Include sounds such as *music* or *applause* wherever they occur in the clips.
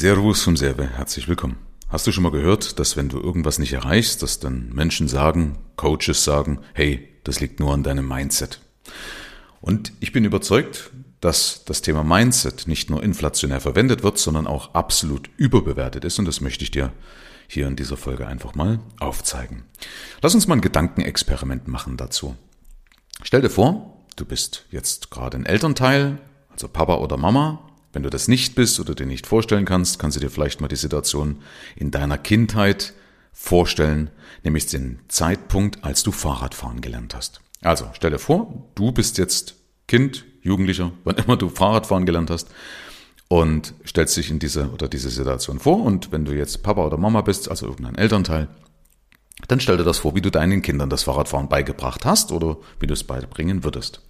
Servus vom Serve, herzlich willkommen. Hast du schon mal gehört, dass wenn du irgendwas nicht erreichst, dass dann Menschen sagen, Coaches sagen, hey, das liegt nur an deinem Mindset. Und ich bin überzeugt, dass das Thema Mindset nicht nur inflationär verwendet wird, sondern auch absolut überbewertet ist. Und das möchte ich dir hier in dieser Folge einfach mal aufzeigen. Lass uns mal ein Gedankenexperiment machen dazu. Stell dir vor, du bist jetzt gerade ein Elternteil, also Papa oder Mama, wenn du das nicht bist oder dir nicht vorstellen kannst, kannst du dir vielleicht mal die Situation in deiner Kindheit vorstellen, nämlich den Zeitpunkt, als du Fahrradfahren gelernt hast. Also stell dir vor, du bist jetzt Kind, Jugendlicher, wann immer du Fahrradfahren gelernt hast und stellst dich in diese oder diese Situation vor und wenn du jetzt Papa oder Mama bist, also irgendein Elternteil, dann stell dir das vor, wie du deinen Kindern das Fahrradfahren beigebracht hast oder wie du es beibringen würdest.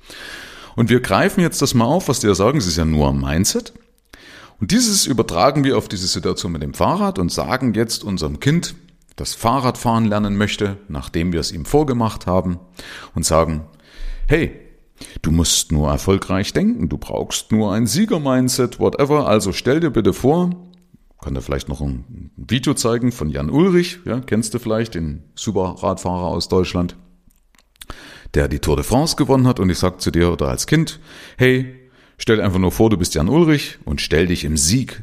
Und wir greifen jetzt das mal auf, was die ja sagen, es ist ja nur ein Mindset. Und dieses übertragen wir auf diese Situation mit dem Fahrrad und sagen jetzt unserem Kind, das Fahrradfahren lernen möchte, nachdem wir es ihm vorgemacht haben, und sagen, hey, du musst nur erfolgreich denken, du brauchst nur ein Sieger-Mindset, whatever, also stell dir bitte vor, kann dir vielleicht noch ein Video zeigen von Jan Ulrich, ja, kennst du vielleicht, den Superradfahrer aus Deutschland der die Tour de France gewonnen hat und ich sag zu dir oder als Kind, hey, stell einfach nur vor, du bist Jan Ulrich und stell dich im Sieg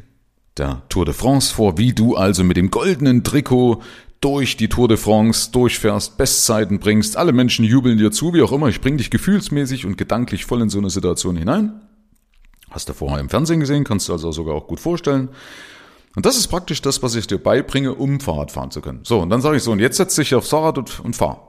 der Tour de France vor, wie du also mit dem goldenen Trikot durch die Tour de France durchfährst, Bestzeiten bringst, alle Menschen jubeln dir zu, wie auch immer, ich bring dich gefühlsmäßig und gedanklich voll in so eine Situation hinein. Hast du vorher im Fernsehen gesehen, kannst du also sogar auch gut vorstellen. Und das ist praktisch das, was ich dir beibringe, um Fahrrad fahren zu können. So, und dann sage ich so, und jetzt setz dich aufs Fahrrad und, und fahr.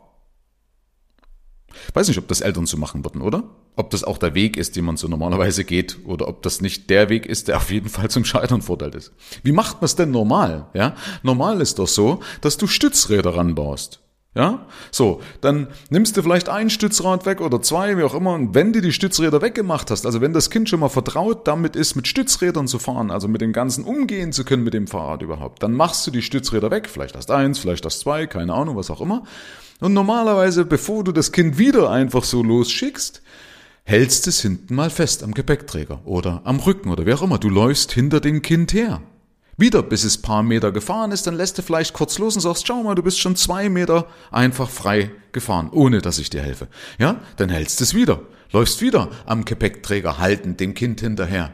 Weiß nicht, ob das Eltern so machen würden, oder? Ob das auch der Weg ist, den man so normalerweise geht, oder ob das nicht der Weg ist, der auf jeden Fall zum Scheitern verurteilt ist. Wie macht man es denn normal? Ja, normal ist doch so, dass du Stützräder ranbaust. Ja, so, dann nimmst du vielleicht ein Stützrad weg oder zwei, wie auch immer, und wenn du die Stützräder weggemacht hast, also wenn das Kind schon mal vertraut damit ist, mit Stützrädern zu fahren, also mit dem Ganzen umgehen zu können mit dem Fahrrad überhaupt, dann machst du die Stützräder weg, vielleicht hast eins, vielleicht hast zwei, keine Ahnung, was auch immer, und normalerweise, bevor du das Kind wieder einfach so losschickst, hältst es hinten mal fest am Gepäckträger oder am Rücken oder wer auch immer. Du läufst hinter dem Kind her. Wieder, bis es paar Meter gefahren ist, dann lässt du vielleicht kurz los und sagst, schau mal, du bist schon zwei Meter einfach frei gefahren, ohne dass ich dir helfe. Ja, dann hältst es wieder, läufst wieder am Gepäckträger haltend dem Kind hinterher.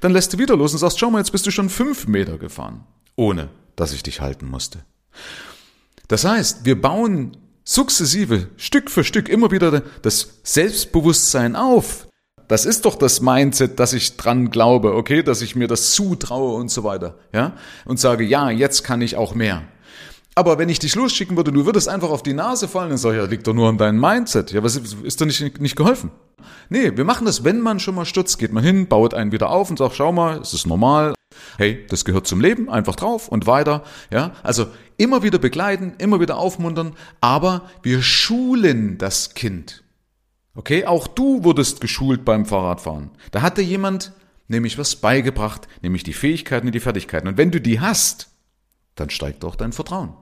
Dann lässt du wieder los und sagst, schau mal, jetzt bist du schon fünf Meter gefahren, ohne dass ich dich halten musste. Das heißt, wir bauen sukzessive, Stück für Stück immer wieder das Selbstbewusstsein auf. Das ist doch das Mindset, dass ich dran glaube, okay, dass ich mir das zutraue und so weiter, ja? Und sage, ja, jetzt kann ich auch mehr. Aber wenn ich dich losschicken würde, du würdest einfach auf die Nase fallen, dann sage ich, ja, liegt doch nur an deinem Mindset. Ja, was ist, ist doch nicht, nicht geholfen? Nee, wir machen das, wenn man schon mal stürzt, geht man hin, baut einen wieder auf und sagt, schau mal, es ist normal, Hey, das gehört zum Leben, einfach drauf und weiter. Ja, also immer wieder begleiten, immer wieder aufmuntern, aber wir schulen das Kind. Okay, auch du wurdest geschult beim Fahrradfahren. Da hat dir jemand nämlich was beigebracht, nämlich die Fähigkeiten und die Fertigkeiten. Und wenn du die hast, dann steigt auch dein Vertrauen.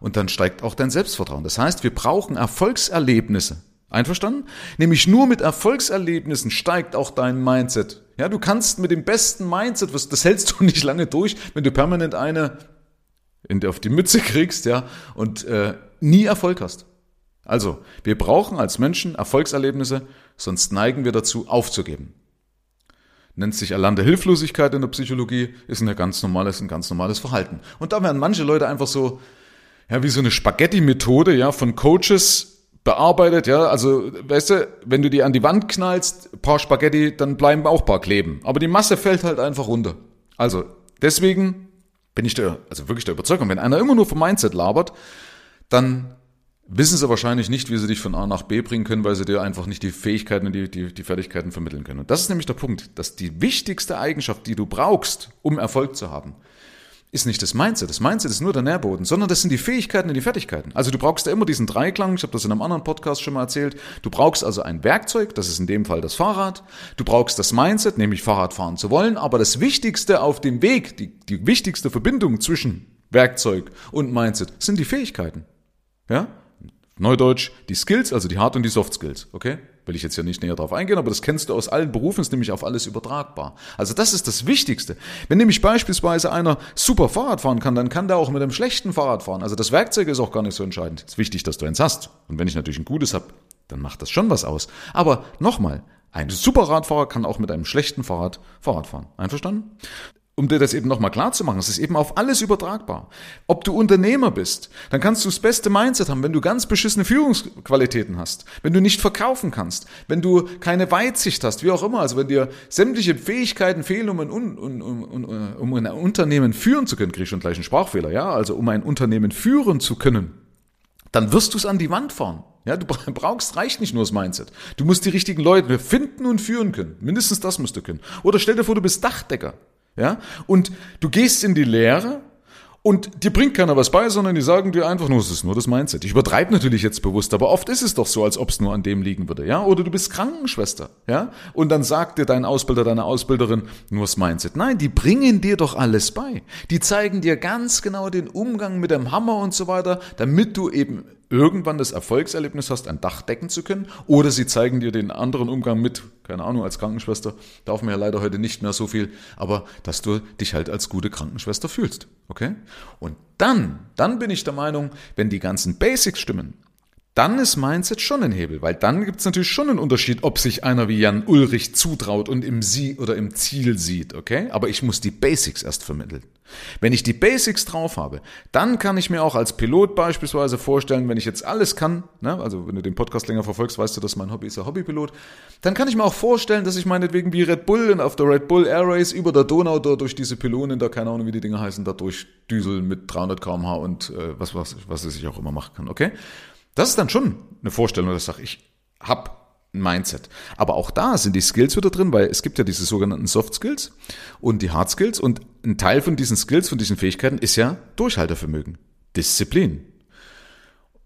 Und dann steigt auch dein Selbstvertrauen. Das heißt, wir brauchen Erfolgserlebnisse. Einverstanden? Nämlich nur mit Erfolgserlebnissen steigt auch dein Mindset. Ja, du kannst mit dem besten Mindset, das hältst *laughs* du nicht lange durch, wenn du permanent eine in, auf die Mütze kriegst, ja, und äh, nie Erfolg hast. Also, wir brauchen als Menschen Erfolgserlebnisse, sonst neigen wir dazu, aufzugeben. Nennt sich erlernte Hilflosigkeit in der Psychologie, ist ein ganz normales, ein ganz normales Verhalten. Und da werden manche Leute einfach so, ja, wie so eine Spaghetti-Methode, ja, von Coaches bearbeitet, ja, also, weißt du, wenn du die an die Wand knallst, paar Spaghetti, dann bleiben auch paar kleben. Aber die Masse fällt halt einfach runter. Also, deswegen bin ich der, also wirklich der Überzeugung, wenn einer immer nur vom Mindset labert, dann wissen sie wahrscheinlich nicht, wie sie dich von A nach B bringen können, weil sie dir einfach nicht die Fähigkeiten und die, die, die Fertigkeiten vermitteln können. Und das ist nämlich der Punkt, dass die wichtigste Eigenschaft, die du brauchst, um Erfolg zu haben, ist nicht das Mindset. Das Mindset ist nur der Nährboden, sondern das sind die Fähigkeiten und die Fertigkeiten. Also du brauchst ja immer diesen Dreiklang, ich habe das in einem anderen Podcast schon mal erzählt. Du brauchst also ein Werkzeug, das ist in dem Fall das Fahrrad. Du brauchst das Mindset, nämlich Fahrrad fahren zu wollen. Aber das Wichtigste auf dem Weg, die, die wichtigste Verbindung zwischen Werkzeug und Mindset sind die Fähigkeiten. Ja? Neudeutsch, die Skills, also die Hard- und die Soft Skills. Okay? Will ich jetzt hier nicht näher drauf eingehen, aber das kennst du aus allen Berufen, ist nämlich auf alles übertragbar. Also das ist das Wichtigste. Wenn nämlich beispielsweise einer super Fahrrad fahren kann, dann kann der auch mit einem schlechten Fahrrad fahren. Also das Werkzeug ist auch gar nicht so entscheidend. Es ist wichtig, dass du eins hast. Und wenn ich natürlich ein gutes habe, dann macht das schon was aus. Aber nochmal, ein super Radfahrer kann auch mit einem schlechten Fahrrad Fahrrad fahren. Einverstanden? Um dir das eben nochmal klar zu machen, es ist eben auf alles übertragbar. Ob du Unternehmer bist, dann kannst du das beste Mindset haben, wenn du ganz beschissene Führungsqualitäten hast, wenn du nicht verkaufen kannst, wenn du keine Weitsicht hast, wie auch immer, also wenn dir sämtliche Fähigkeiten fehlen, um ein, um, um, um ein Unternehmen führen zu können, krieg ich schon gleich einen Sprachfehler, ja, also um ein Unternehmen führen zu können, dann wirst du es an die Wand fahren. Ja, du brauchst, reicht nicht nur das Mindset. Du musst die richtigen Leute finden und führen können. Mindestens das musst du können. Oder stell dir vor, du bist Dachdecker. Ja? Und du gehst in die Lehre und dir bringt keiner was bei, sondern die sagen dir einfach nur, es ist nur das Mindset. Ich übertreibe natürlich jetzt bewusst, aber oft ist es doch so, als ob es nur an dem liegen würde, ja? Oder du bist Krankenschwester, ja? Und dann sagt dir dein Ausbilder, deine Ausbilderin nur das Mindset. Nein, die bringen dir doch alles bei. Die zeigen dir ganz genau den Umgang mit dem Hammer und so weiter, damit du eben irgendwann das Erfolgserlebnis hast, ein Dach decken zu können, oder sie zeigen dir den anderen Umgang mit, keine Ahnung, als Krankenschwester, darf man ja leider heute nicht mehr so viel, aber dass du dich halt als gute Krankenschwester fühlst, okay? Und dann, dann bin ich der Meinung, wenn die ganzen Basics stimmen, dann ist Mindset schon ein Hebel, weil dann gibt es natürlich schon einen Unterschied, ob sich einer wie Jan Ulrich zutraut und im Sie oder im Ziel sieht, okay? Aber ich muss die Basics erst vermitteln. Wenn ich die Basics drauf habe, dann kann ich mir auch als Pilot beispielsweise vorstellen, wenn ich jetzt alles kann, ne, also wenn du den Podcast länger verfolgst, weißt du, dass mein Hobby ist ja Hobbypilot, dann kann ich mir auch vorstellen, dass ich meinetwegen wie Red Bull auf der Red Bull Air Race über der Donau da durch diese Pylonen, da keine Ahnung, wie die Dinger heißen, da durchdüseln mit 300 kmh und äh, was, was, was ich auch immer machen kann, okay? Das ist dann schon eine Vorstellung, dass ich sage, ich habe ein Mindset. Aber auch da sind die Skills wieder drin, weil es gibt ja diese sogenannten Soft Skills und die Hard Skills und ein Teil von diesen Skills, von diesen Fähigkeiten ist ja Durchhaltevermögen, Disziplin.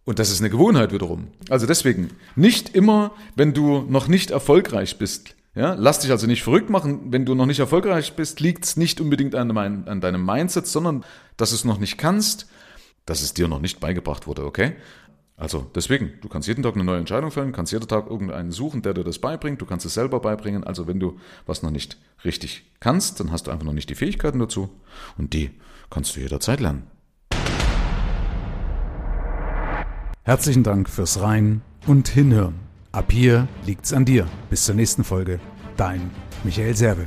Und das ist eine Gewohnheit wiederum. Also deswegen, nicht immer, wenn du noch nicht erfolgreich bist, ja, lass dich also nicht verrückt machen. Wenn du noch nicht erfolgreich bist, liegt es nicht unbedingt an, an deinem Mindset, sondern dass du es noch nicht kannst, dass es dir noch nicht beigebracht wurde, okay? Also deswegen, du kannst jeden Tag eine neue Entscheidung fällen, kannst jeden Tag irgendeinen suchen, der dir das beibringt, du kannst es selber beibringen. Also wenn du was noch nicht richtig kannst, dann hast du einfach noch nicht die Fähigkeiten dazu und die kannst du jederzeit lernen. Herzlichen Dank fürs Rein und Hinhören. Ab hier liegt's an dir. Bis zur nächsten Folge. Dein Michael Serve.